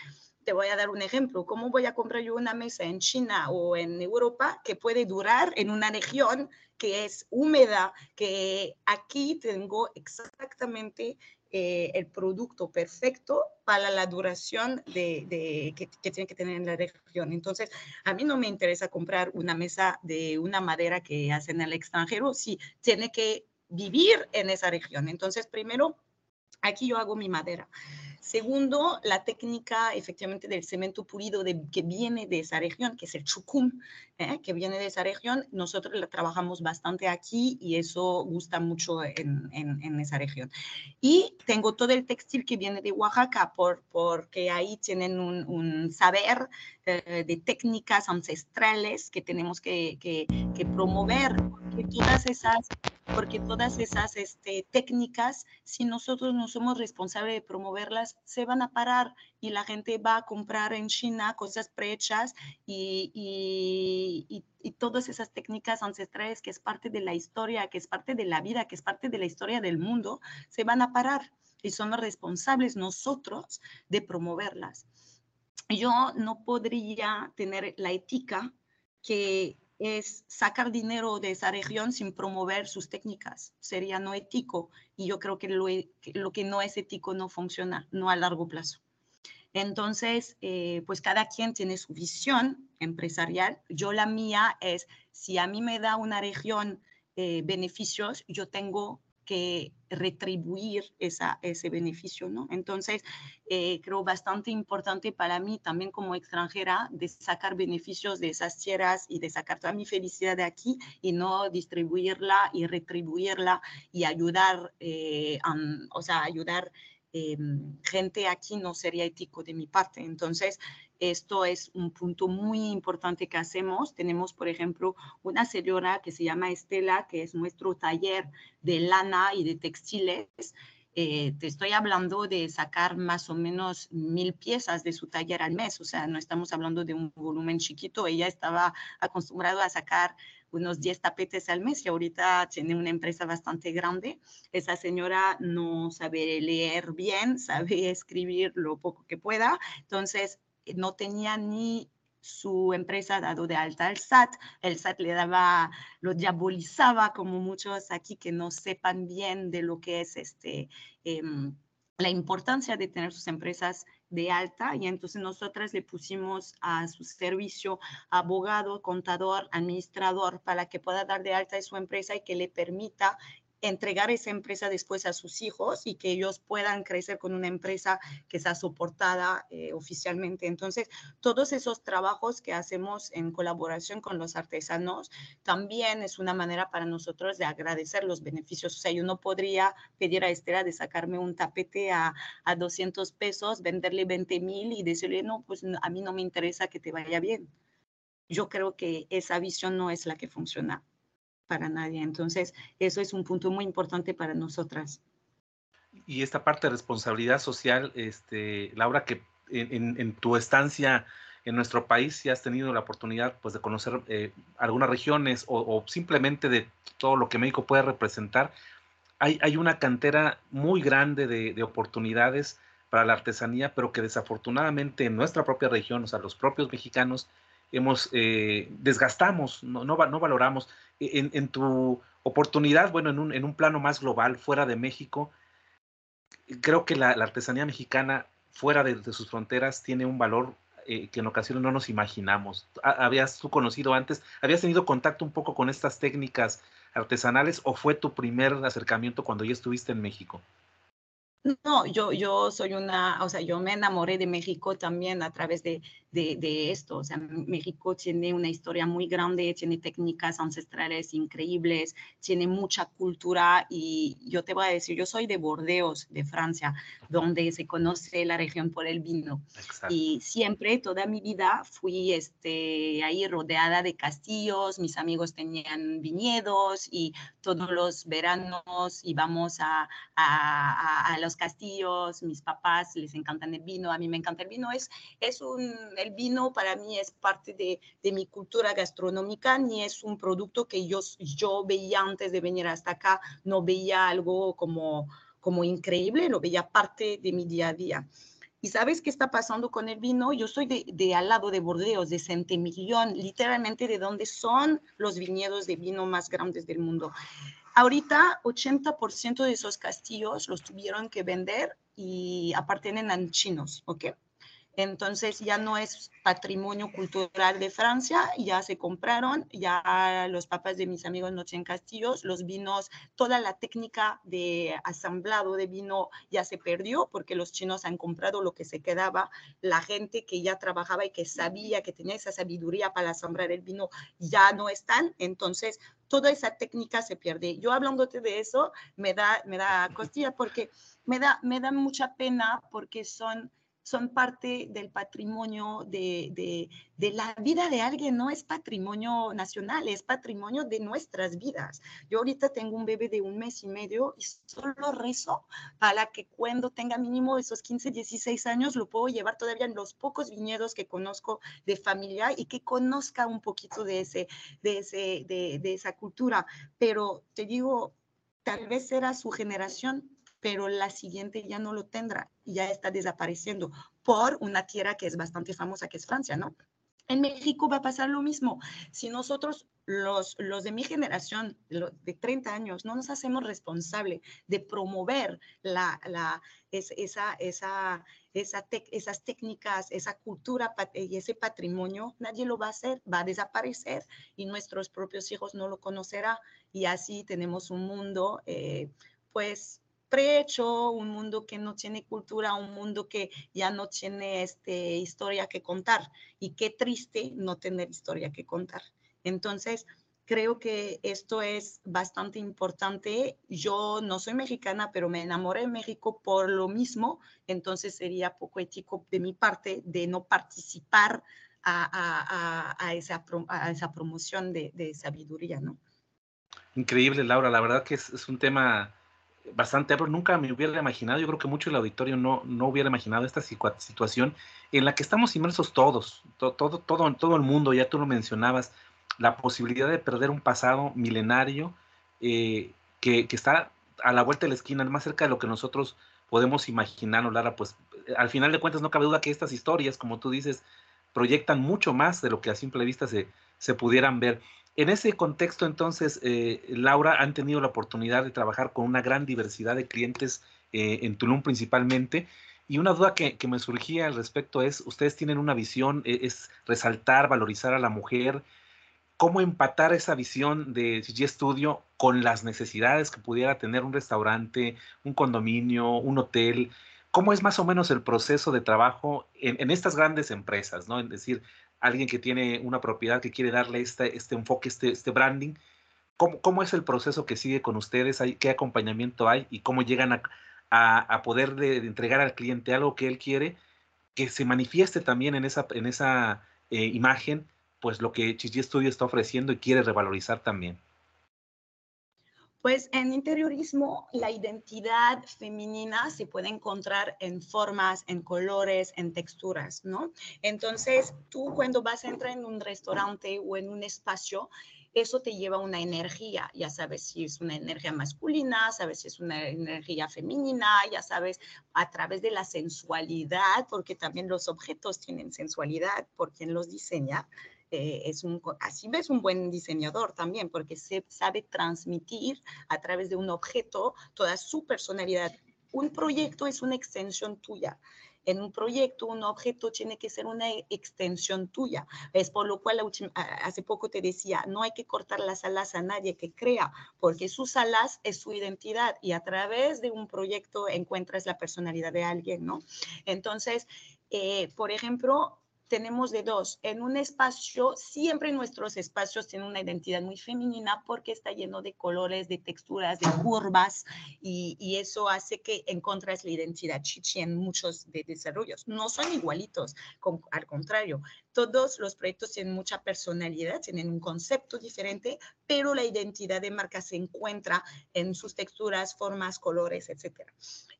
B: te voy a dar un ejemplo. ¿Cómo voy a comprar yo una mesa en China o en Europa que puede durar en una región que es húmeda, que aquí tengo exactamente eh, el producto perfecto para la duración de, que, tiene que tener en la región. Entonces, a mí no me interesa comprar una mesa de una madera que hacen en el extranjero, si tiene que vivir en esa región. Entonces, primero, aquí yo hago mi madera. Segundo, la técnica efectivamente del cemento pulido de, que viene de esa región, que es el chucum, ¿eh? que viene de esa región. Nosotros la trabajamos bastante aquí y eso gusta mucho en, en, esa región. Y tengo todo el textil que viene de Oaxaca, por, porque ahí tienen un, un saber eh, de técnicas ancestrales que tenemos que, que, que promover, porque todas esas porque todas esas este, técnicas, si nosotros no somos responsables de promoverlas, se van a parar y la gente va a comprar en China cosas prehechas y, y, y, todas esas técnicas ancestrales que es parte de la historia, que es parte de la vida, que es parte de la historia del mundo, se van a parar y somos responsables nosotros de promoverlas. Yo no podría tener la ética que es sacar dinero de esa región sin promover sus técnicas. Sería no ético y yo creo que lo, e, lo que no es ético no funciona, no a largo plazo. Entonces, eh, pues cada quien tiene su visión empresarial. Yo la mía es, si a mí me da una región eh, beneficios, yo tengo retribuir esa, ese beneficio, ¿no? Entonces, eh, creo bastante importante para mí también como extranjera de sacar beneficios de esas tierras y de sacar toda mi felicidad de aquí y no distribuirla y retribuirla y ayudar, eh, o sea, ayudar em, gente aquí no sería ético de mi parte. Entonces, esto es un punto muy importante que hacemos. Tenemos, por ejemplo, una señora que se llama Estela, que es nuestro taller de lana y de textiles. Eh, te estoy hablando de sacar más o menos mil piezas de su taller al mes, o sea, no estamos hablando de un volumen chiquito. Ella estaba acostumbrada a sacar unos 10 tapetes al mes y ahorita tiene una empresa bastante grande. Esa señora no sabe leer bien, sabe escribir lo poco que pueda, entonces no tenía ni su empresa dado de alta al SAT, el SAT le daba, lo diabolizaba como muchos aquí que no sepan bien de lo que es este, em, la importancia de tener sus empresas de alta y entonces nosotras le pusimos a su servicio abogado, contador, administrador para que pueda dar de alta su empresa y que le permita entregar esa empresa después a sus hijos y que ellos puedan crecer con una empresa que sea soportada eh, oficialmente. Entonces, todos esos trabajos que hacemos en colaboración con los artesanos también es una manera para nosotros de agradecer los beneficios. O sea, yo no podría pedir a Estela de sacarme un tapete a, a 200 pesos, venderle 20 mil y decirle, no, pues a mí no me interesa que te vaya bien. Yo creo que esa visión no es la que funciona para nadie. Entonces, eso es un punto muy importante para nosotras.
A: Y esta parte de responsabilidad social, este, Laura, que en, tu estancia en nuestro país si has tenido la oportunidad pues, de conocer eh, algunas regiones o, simplemente de todo lo que México puede representar, hay, una cantera muy grande de, de, oportunidades para la artesanía, pero que desafortunadamente en nuestra propia región, o sea, los propios mexicanos, hemos, eh, desgastamos, no, no, valoramos. E, en, tu oportunidad, bueno, en un, en un, plano más global, fuera de México, creo que la, artesanía mexicana fuera de, sus fronteras tiene un valor eh, que en ocasiones no nos imaginamos. ¿Habías tú conocido antes, habías tenido contacto un poco con estas técnicas artesanales o fue tu primer acercamiento cuando ya estuviste en México?
B: No, yo, yo soy una, o sea, yo me enamoré de México también a través de, de, esto. O sea, México tiene una historia muy grande, tiene técnicas ancestrales increíbles, tiene mucha cultura y yo te voy a decir, yo soy de Bordeaux, de Francia, donde se conoce la región por el vino. Y siempre, toda mi vida, fui este, ahí rodeada de castillos, mis amigos tenían viñedos y todos los veranos íbamos a, a, a, los castillos, mis papás les encantan el vino, a mí me encanta el vino, es, es un el vino para mí es parte de, mi cultura gastronómica, ni es un producto que yo, yo veía antes de venir hasta acá, no veía algo como, como increíble, lo veía parte de mi día a día. ¿Y sabes qué está pasando con el vino? Yo soy de, al lado de Bordeos, de Centemillón, literalmente de donde son los viñedos de vino más grandes del mundo. Ahorita 80% de esos castillos los tuvieron que vender y apartienen a chinos, ¿ok? Entonces ya no es patrimonio cultural de Francia, ya se compraron, ya los papás de mis amigos no tienen castillos, los vinos, toda la técnica de asamblado de vino ya se perdió porque los chinos han comprado lo que se quedaba, la gente que ya trabajaba y que sabía que tenía esa sabiduría para asamblar el vino ya no están, entonces toda esa técnica se pierde. Yo hablándote de eso me da, me da costilla porque me da, me da mucha pena porque son son parte del patrimonio de, la vida de alguien, no es patrimonio nacional, es patrimonio de nuestras vidas. Yo ahorita tengo un bebé de un mes y medio y solo rezo para que cuando tenga mínimo esos 15, 16 años lo puedo llevar todavía en los pocos viñedos que conozco de familia y que conozca un poquito de, ese, de, ese, de esa cultura. Pero te digo, tal vez era su generación pero la siguiente ya no lo tendrá, ya está desapareciendo por una tierra que es bastante famosa, que es Francia, ¿no? En México va a pasar lo mismo. Si nosotros, los, los de mi generación, de 30 años, no nos hacemos responsable de promover la, la, esa, esa, esa esas técnicas, esa cultura y ese patrimonio, nadie lo va a hacer, va a desaparecer y nuestros propios hijos no lo conocerán. Y así tenemos un mundo, eh, pues, prehecho, un mundo que no tiene cultura, un mundo que ya no tiene este, historia que contar. Y qué triste no tener historia que contar. Entonces, creo que esto es bastante importante. Yo no soy mexicana, pero me enamoré de México por lo mismo, entonces sería poco ético de mi parte de no participar a, a, a, esa, a esa, promoción de, de, sabiduría, ¿no?
A: Increíble, Laura. La verdad que es un tema bastante pero Nunca me hubiera imaginado, yo creo que mucho el auditorio no, no hubiera imaginado esta situación en la que estamos inmersos todos, todo, todo, todo, todo el mundo, ya tú lo mencionabas, la posibilidad de perder un pasado milenario eh, que, que, está a la vuelta de la esquina, más cerca de lo que nosotros podemos imaginar, Lara, pues al final de cuentas no cabe duda que estas historias, como tú dices, proyectan mucho más de lo que a simple vista se, se pudieran ver. En ese contexto, entonces, eh, Laura, han tenido la oportunidad de trabajar con una gran diversidad de clientes eh, en Tulum principalmente. Y una duda que, me surgía al respecto es, ustedes tienen una visión, e, es resaltar, valorizar a la mujer. ¿Cómo empatar esa visión de G Studio con las necesidades que pudiera tener un restaurante, un condominio, un hotel? ¿Cómo es más o menos el proceso de trabajo en, en estas grandes empresas? ¿no? Es decir, alguien que tiene una propiedad que quiere darle este, este enfoque, este, este branding, ¿cómo, ¿cómo, es el proceso que sigue con ustedes? ¿Qué acompañamiento hay? ¿Y cómo llegan a, a, poder entregar al cliente algo que él quiere, que se manifieste también en esa, en esa eh, imagen, pues lo que Chichi Studio está ofreciendo y quiere revalorizar también?
B: Pues en interiorismo la identidad femenina se puede encontrar en formas, en colores, en texturas, ¿no? Entonces, tú cuando vas a entrar en un restaurante o en un espacio, eso te lleva una energía, ya sabes si es una energía masculina, sabes si es una energía femenina, ya sabes a través de la sensualidad, porque también los objetos tienen sensualidad por quien los diseña, eh, es un, así ves un buen diseñador también, porque se sabe transmitir a través de un objeto toda su personalidad. Un proyecto es una extensión tuya. En un proyecto, un objeto tiene que ser una extensión tuya. Es por lo cual hace poco te decía, no hay que cortar las alas a nadie que crea, porque sus alas es su identidad y a través de un proyecto encuentras la personalidad de alguien, ¿no? Entonces, eh, por ejemplo, tenemos de dos. En un espacio, siempre nuestros espacios tienen una identidad muy femenina porque está lleno de colores, de texturas, de curvas y, eso hace que encontres la identidad chichi en muchos de desarrollos. No son igualitos, al contrario, todos los proyectos tienen mucha personalidad, tienen un concepto diferente, pero la identidad de marca se encuentra en sus texturas, formas, colores, etc.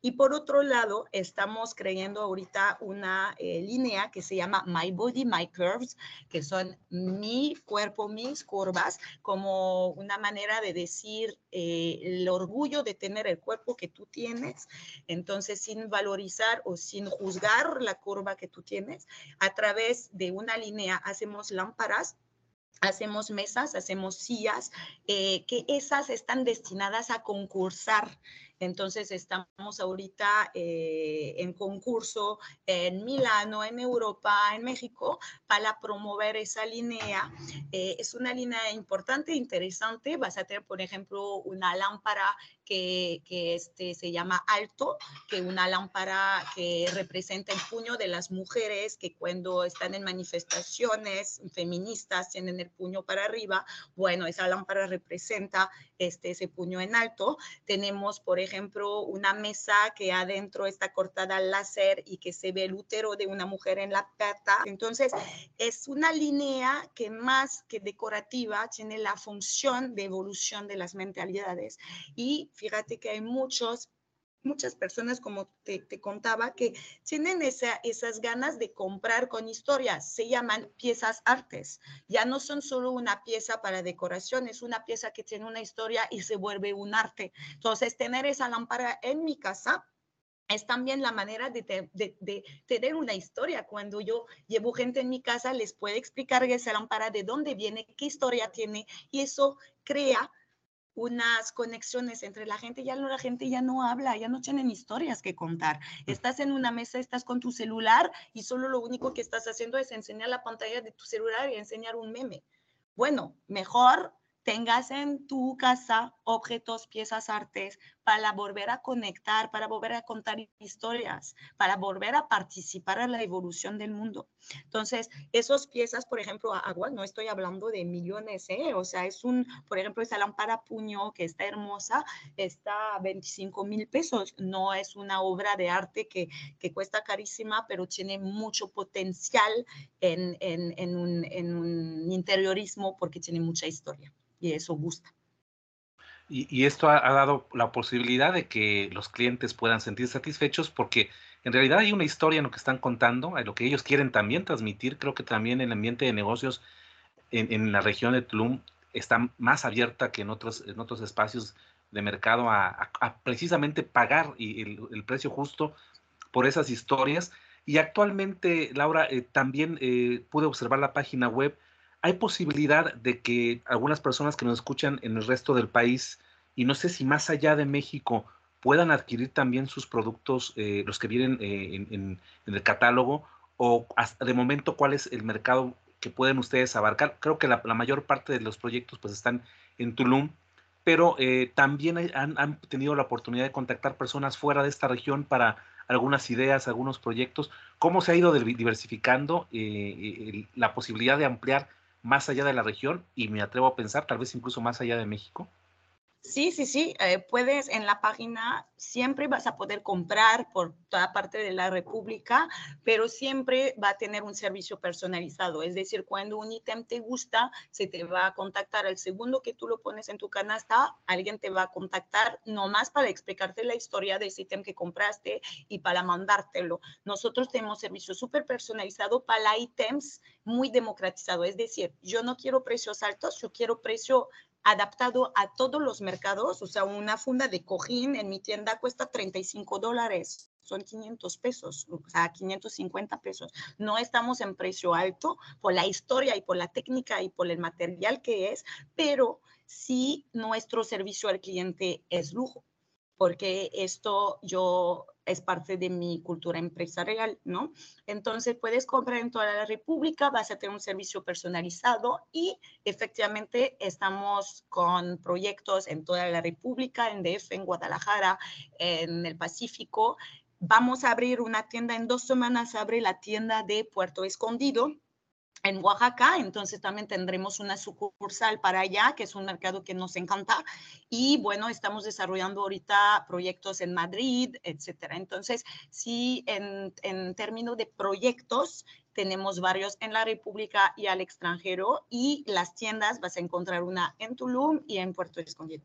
B: Y por otro lado, estamos creyendo ahorita una eh, línea que se llama My Body, My Curves, que son mi cuerpo, mis curvas, como una manera de decir eh, el orgullo de tener el cuerpo que tú tienes. Entonces, sin valorizar o sin juzgar la curva que tú tienes, a través de una línea hacemos lámparas hacemos mesas, hacemos sillas, eh, que esas están destinadas a concursar entonces estamos ahorita eh, en concurso en Milano, en Europa, en México, para promover esa línea. Eh, es una línea importante, interesante. Vas a tener, por ejemplo, una lámpara que, este, se llama alto, que una lámpara que representa el puño de las mujeres que cuando están en manifestaciones feministas tienen el puño para arriba. Bueno, esa lámpara representa este, ese puño en alto. Tenemos, por ejemplo, una mesa que adentro está cortada al láser y que se ve el útero de una mujer en la pata. Entonces, es una línea que más que decorativa tiene la función de evolución de las mentalidades y fíjate que hay muchos muchas personas, como te, contaba, que tienen esa, esas ganas de comprar con historias. Se llaman piezas artes. Ya no son solo una pieza para decoración, es una pieza que tiene una historia y se vuelve un arte. Entonces, tener esa lámpara en mi casa es también la manera de, de, tener una historia. Cuando yo llevo gente en mi casa, les puedo explicar esa lámpara de dónde viene, qué historia tiene, y eso crea unas conexiones entre la gente, ya la gente ya no habla, ya no tienen historias que contar. Mm. Estás en una mesa, estás con tu celular y solo lo único que estás haciendo es enseñar la pantalla de tu celular y enseñar un meme. Bueno, mejor tengas en tu casa objetos, piezas, artes para volver a conectar, para volver a contar historias, para volver a participar en la evolución del mundo. Entonces, esas piezas, por ejemplo, agua, no estoy hablando de millones, ¿eh? o sea, es un, por ejemplo, esa lámpara puño que está hermosa, está a 25 mil pesos, no es una obra de arte que, que cuesta carísima, pero tiene mucho potencial en, en, en, un, en un interiorismo porque tiene mucha historia y eso gusta.
A: Y, esto ha, dado la posibilidad de que los clientes puedan sentir satisfechos porque en realidad hay una historia en lo que están contando, en lo que ellos quieren también transmitir. Creo que también el ambiente de negocios en, la región de Tulum está más abierta que en otros, en otros espacios de mercado a, precisamente pagar el, precio justo por esas historias. Y actualmente, Laura, eh, también eh, pude observar la página web hay posibilidad de que algunas personas que nos escuchan en el resto del país y no sé si más allá de México puedan adquirir también sus productos, eh, los que vienen eh, en, el catálogo, o hasta de momento cuál es el mercado que pueden ustedes abarcar. Creo que la, mayor parte de los proyectos pues están en Tulum, pero eh, también han, tenido la oportunidad de contactar personas fuera de esta región para algunas ideas, algunos proyectos. ¿Cómo se ha ido diversificando la posibilidad de ampliar más allá de la región y me atrevo a pensar tal vez incluso más allá de México?
B: Sí, sí, sí. Eh, puedes en la página, siempre vas a poder comprar por toda parte de la República, pero siempre va a tener un servicio personalizado. Es decir, cuando un ítem te gusta, se te va a contactar. Al segundo que tú lo pones en tu canasta, alguien te va a contactar nomás para explicarte la historia de ese ítem que compraste y para mandártelo. Nosotros tenemos servicio súper personalizado para ítems muy democratizado. Es decir, yo no quiero precios altos, yo quiero precio adaptado a todos los mercados. O sea, una funda de cojín en mi tienda cuesta 35 dólares. Son 500 pesos, o sea, 550 pesos. No estamos en precio alto por la historia y por la técnica y por el material que es, pero sí nuestro servicio al cliente es lujo porque esto yo es parte de mi cultura empresarial, ¿no? Entonces puedes comprar en toda la República, vas a tener un servicio personalizado y efectivamente estamos con proyectos en toda la República, en DF, en Guadalajara, en el Pacífico, vamos a abrir una tienda, en dos semanas abre la tienda de Puerto Escondido en Oaxaca, entonces también tendremos una sucursal para allá, que es un mercado que nos encanta. Y bueno, estamos desarrollando ahorita proyectos en Madrid, etcétera. Entonces, sí, en, en términos de proyectos, tenemos varios en la República y al extranjero. Y las tiendas, vas a encontrar una en Tulum y en Puerto Escondido.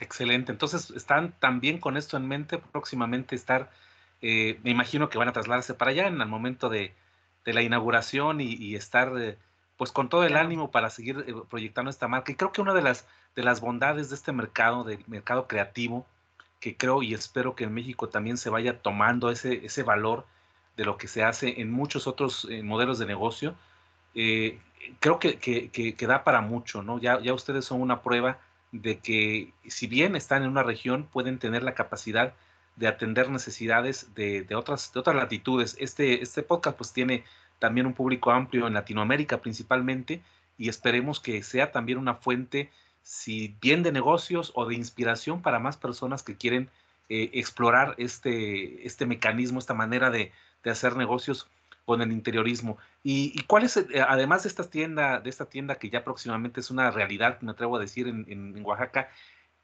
A: Excelente. Entonces, ¿están también con esto en mente próximamente estar, eh, me imagino que van a trasladarse para allá en el momento de de la inauguración y, estar eh, pues con todo el ánimo para seguir eh, proyectando esta marca. Y creo que una de las, de las bondades de este mercado, del mercado creativo, que creo y espero que en México también se vaya tomando ese, ese valor de lo que se hace en muchos otros eh, modelos de negocio, creo que, que, que, da para mucho, ¿no? Ya, ya ustedes son una prueba de que si bien están en una región, pueden tener la capacidad de atender necesidades de, otras, de otras latitudes. Este, este podcast pues tiene también un público amplio en Latinoamérica principalmente y esperemos que sea también una fuente, si bien de negocios o de inspiración para más personas que quieren eh, explorar este, este mecanismo, esta manera de, hacer negocios con el interiorismo. ¿Y, cuál es, eh, además de esta tienda, de esta tienda que ya próximamente es una realidad, me atrevo a decir, en, en Oaxaca,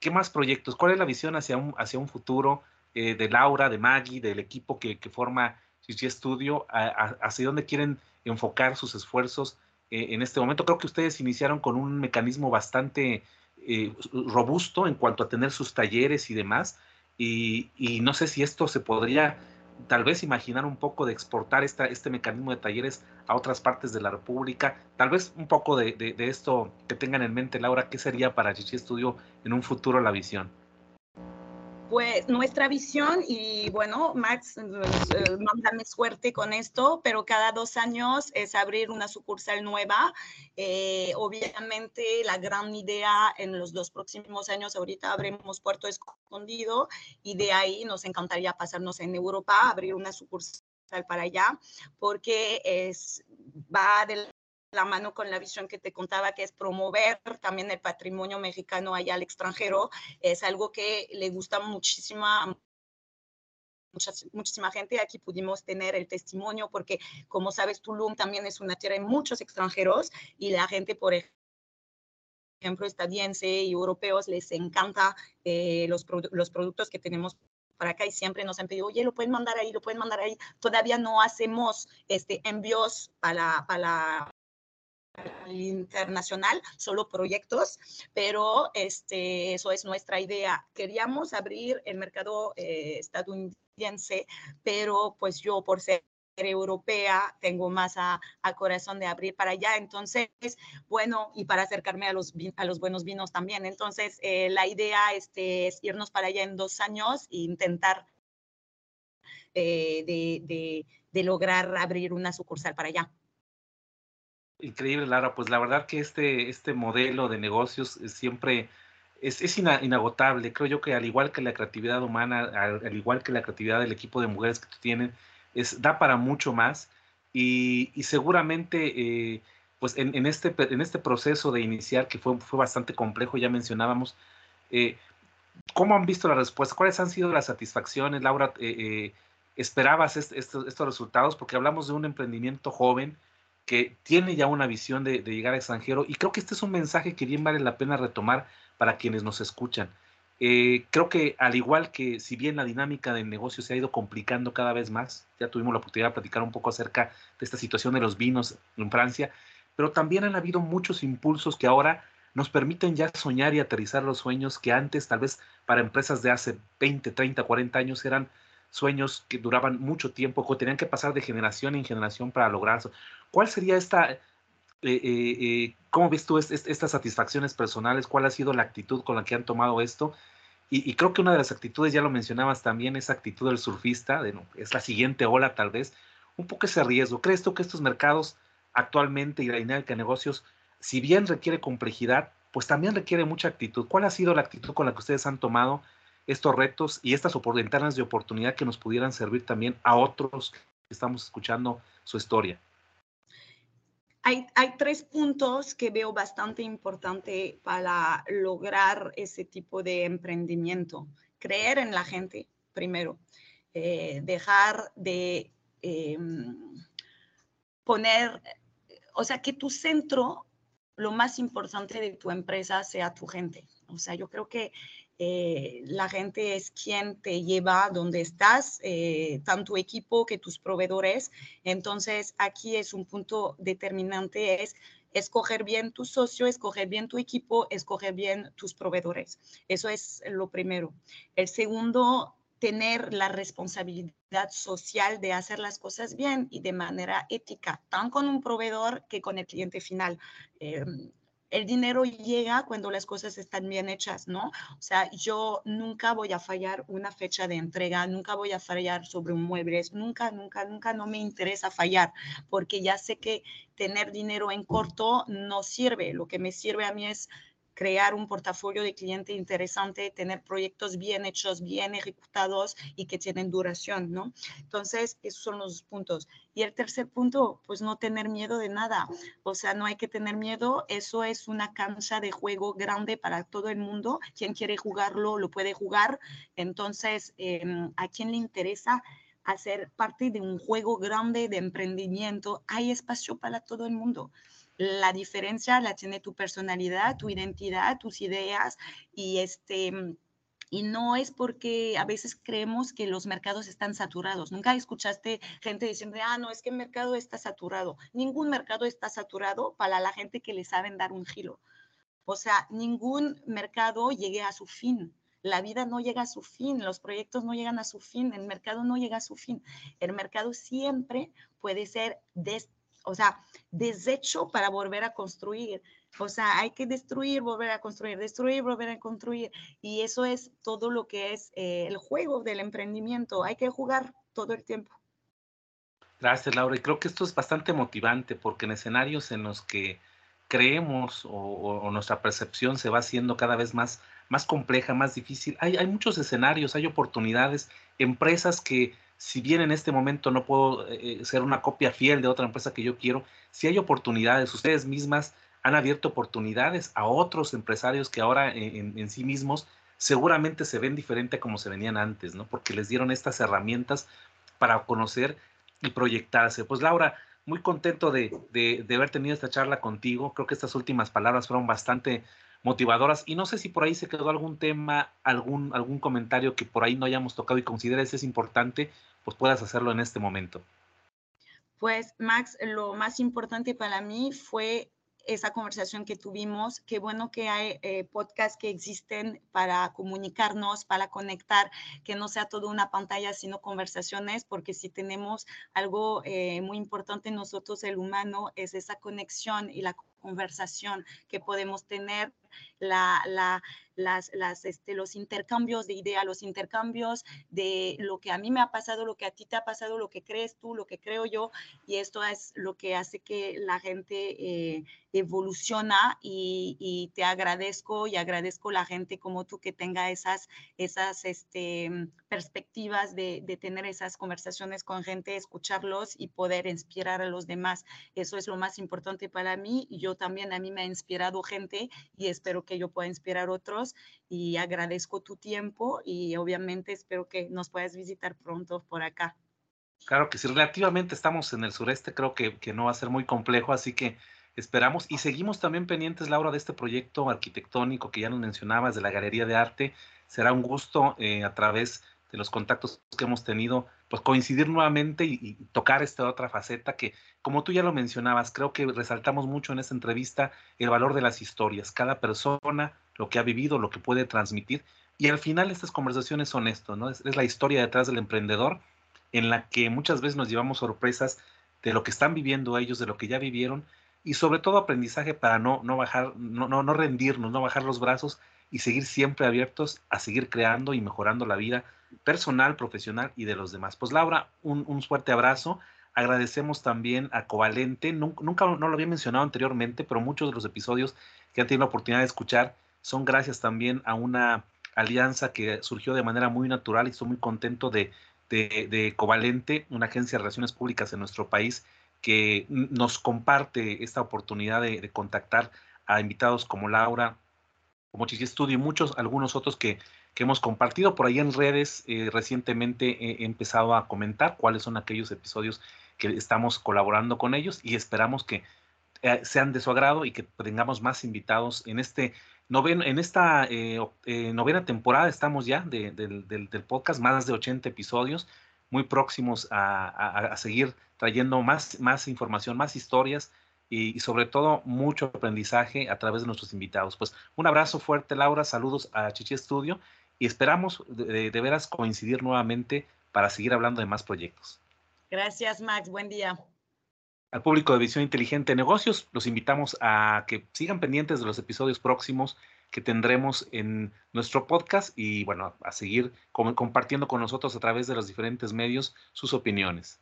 A: qué más proyectos? ¿Cuál es la visión hacia un, hacia un futuro? Eh, de Laura, de Maggie, del equipo que, forma Chichi Studio, hacia dónde quieren enfocar sus esfuerzos eh, en este momento. Creo que ustedes iniciaron con un mecanismo bastante eh, robusto en cuanto a tener sus talleres y demás, y, no sé si esto se podría tal vez imaginar un poco de exportar esta, este mecanismo de talleres a otras partes de la República, tal vez un poco de, de esto que tengan en mente, Laura, ¿qué sería para Chichi Studio en un futuro la visión?
B: Pues nuestra visión, y bueno, Max, eh, mándame suerte con esto, pero cada dos años es abrir una sucursal nueva. Eh, obviamente, la gran idea en los dos próximos años, ahorita abrimos Puerto Escondido y de ahí nos encantaría pasarnos en Europa, abrir una sucursal para allá, porque es, va del la mano con la visión que te contaba, que es promover también el patrimonio mexicano allá al extranjero. Es algo que le gusta muchísima, muchísima gente. Aquí pudimos tener el testimonio porque, como sabes, Tulum también es una tierra de muchos extranjeros y la gente, por ejemplo, estadounidense y europeos, les encanta eh, los, los productos que tenemos para acá y siempre nos han pedido, oye, lo pueden mandar ahí, lo pueden mandar ahí. Todavía no hacemos este, envíos para, para internacional, solo proyectos, pero este, eso es nuestra idea. Queríamos abrir el mercado eh, estadounidense, pero pues yo por ser europea, tengo más a, corazón de abrir para allá. Entonces, bueno, y para acercarme a los, a los buenos vinos también. Entonces, eh, la idea este, es irnos para allá en dos años e intentar eh, de, de, lograr abrir una sucursal para allá.
A: Increíble, Lara. Pues la verdad que este, este modelo de negocios siempre es, es inagotable. Creo yo que al igual que la creatividad humana, al, igual que la creatividad del equipo de mujeres que tú tienes, es, da para mucho más. Y, y seguramente, eh, pues en, en, este, en este proceso de iniciar, que fue, fue bastante complejo, ya mencionábamos, eh, ¿cómo han visto la respuesta? ¿Cuáles han sido las satisfacciones, Laura? Eh, ¿Esperabas estos, estos resultados? Porque hablamos de un emprendimiento joven que tiene ya una visión de, llegar al extranjero y creo que este es un mensaje que bien vale la pena retomar para quienes nos escuchan. Eh, creo que al igual que si bien la dinámica del negocio se ha ido complicando cada vez más, ya tuvimos la oportunidad de platicar un poco acerca de esta situación de los vinos en Francia, pero también han habido muchos impulsos que ahora nos permiten ya soñar y aterrizar los sueños que antes tal vez para empresas de hace 20, 30, 40 años eran sueños que duraban mucho tiempo, que tenían que pasar de generación en generación para lograrlo. ¿Cuál sería esta, eh, eh, eh, cómo ves tú estas satisfacciones personales? ¿Cuál ha sido la actitud con la que han tomado esto? Y, creo que una de las actitudes, ya lo mencionabas también, esa actitud del surfista, de, es la siguiente ola tal vez, un poco ese riesgo. ¿Crees tú que estos mercados actualmente y la dinámica de negocios, si bien requiere complejidad, pues también requiere mucha actitud? ¿Cuál ha sido la actitud con la que ustedes han tomado estos retos y estas ventanas de oportunidad que nos pudieran servir también a otros que estamos escuchando su historia?
B: Hay, tres puntos que veo bastante importante para lograr ese tipo de emprendimiento. Creer en la gente, primero. eh, dejar de em, poner, o sea, que tu centro, lo más importante de tu empresa sea tu gente. O sea, yo creo que eh, la gente es quien te lleva donde estás, eh, tanto equipo que tus proveedores. Entonces, aquí es un punto determinante, es escoger bien tu socio, escoger bien tu equipo, escoger bien tus proveedores. Eso es lo primero. El segundo, tener la responsabilidad social de hacer las cosas bien y de manera ética, tanto con un proveedor que con el cliente final. Em, el dinero llega cuando las cosas están bien hechas, ¿no? O sea, yo nunca voy a fallar una fecha de entrega, nunca voy a fallar sobre un mueble, nunca, nunca, nunca no me interesa fallar, porque ya sé que tener dinero en corto no sirve. Lo que me sirve a mí es crear un portafolio de cliente interesante, tener proyectos bien hechos, bien ejecutados y que tienen duración, ¿no? Entonces, esos son los puntos. Y el tercer punto, pues no tener miedo de nada. O sea, no hay que tener miedo. Eso es una cancha de juego grande para todo el mundo. Quien quiere jugarlo, lo puede jugar. Entonces, em, a quien le interesa hacer parte de un juego grande de emprendimiento, hay espacio para todo el mundo. La diferencia la tiene tu personalidad, tu identidad, tus ideas y este y no es porque a veces creemos que los mercados están saturados. Nunca escuchaste gente diciendo, ah, no, es que el mercado está saturado. Ningún mercado está saturado para la gente que le saben dar un giro. O sea, ningún mercado llegue a su fin. La vida no llega a su fin, los proyectos no llegan a su fin, el mercado no llega a su fin. El mercado siempre puede ser o sea, desecho para volver a construir. O sea, hay que destruir, volver a construir, destruir, volver a construir. Y eso es todo lo que es eh, el juego del emprendimiento. Hay que jugar todo el tiempo.
A: Gracias, Laura. Y creo que esto es bastante motivante porque en escenarios en los que creemos o, nuestra percepción se va haciendo cada vez más, más compleja, más difícil, hay, hay muchos escenarios, hay oportunidades, empresas que si bien en este momento no puedo eh, ser una copia fiel de otra empresa que yo quiero, si hay oportunidades, ustedes mismas han abierto oportunidades a otros empresarios que ahora en, sí mismos seguramente se ven diferente a como se venían antes, ¿no? Porque les dieron estas herramientas para conocer y proyectarse. Pues Laura, muy contento de, de haber tenido esta charla contigo. Creo que estas últimas palabras fueron bastante motivadoras. Y no sé si por ahí se quedó algún tema, algún, algún comentario que por ahí no hayamos tocado y consideres es importante, pues puedas hacerlo en este momento.
B: Pues Max, lo más importante para mí fue esa conversación que tuvimos. Qué bueno que hay eh, podcasts que existen para comunicarnos, para conectar, que no sea todo una pantalla, sino conversaciones, porque si tenemos algo eh, muy importante nosotros, el humano, es esa conexión y la conversación que podemos tener, la, la, las, las, este, los intercambios de ideas, los intercambios de lo que a mí me ha pasado, lo que a ti te ha pasado, lo que crees tú, lo que creo yo, y esto es lo que hace que la gente eh, evoluciona y, te agradezco y agradezco la gente como tú que tenga esas, esas este, perspectivas de, de tener esas conversaciones con gente, escucharlos y poder inspirar a los demás. Eso es lo más importante para mí y también a mí me ha inspirado gente y espero que yo pueda inspirar otros y agradezco tu tiempo y obviamente espero que nos puedas visitar pronto por acá.
A: Claro que sí, relativamente estamos en el sureste, creo que, que no va a ser muy complejo, así que esperamos y seguimos también pendientes, Laura, de este proyecto arquitectónico que ya nos mencionabas de la Galería de Arte. Será un gusto eh, a través de los contactos que hemos tenido, pues coincidir nuevamente y, tocar esta otra faceta que, como tú ya lo mencionabas, creo que resaltamos mucho en esta entrevista el valor de las historias, cada persona, lo que ha vivido, lo que puede transmitir. Y al final estas conversaciones son esto, ¿no? Es, es la historia detrás del emprendedor en la que muchas veces nos llevamos sorpresas de lo que están viviendo ellos, de lo que ya vivieron y sobre todo aprendizaje para no, no bajar, no, no, no rendirnos, no bajar los brazos y seguir siempre abiertos a seguir creando y mejorando la vida personal, profesional y de los demás. Pues Laura, un, fuerte abrazo. Agradecemos también a Covalente. Nunca, no lo había mencionado anteriormente, pero muchos de los episodios que han tenido la oportunidad de escuchar son gracias también a una alianza que surgió de manera muy natural y estoy muy contento de, de, de Covalente, una agencia de relaciones públicas en nuestro país que nos comparte esta oportunidad de contactar a invitados como Laura, como Chichi Studio y muchos, algunos otros que, que hemos compartido por ahí en redes. Eh, recientemente he empezado a comentar cuáles son aquellos episodios que estamos colaborando con ellos y esperamos que eh, sean de su agrado y que tengamos más invitados en este noveno, en esta eh, novena temporada estamos ya del, podcast, más de 80 episodios, muy próximos a, seguir trayendo más, más información, más historias, y, sobre todo mucho aprendizaje a través de nuestros invitados. Pues un abrazo fuerte, Laura, saludos a Chichi Studio y esperamos de, veras coincidir nuevamente para seguir hablando de más proyectos.
B: Gracias, Max. Buen día.
A: Al público de Visión Inteligente de Negocios, los invitamos a que sigan pendientes de los episodios próximos que tendremos en nuestro podcast y bueno, a seguir compartiendo con nosotros a través de los diferentes medios sus opiniones.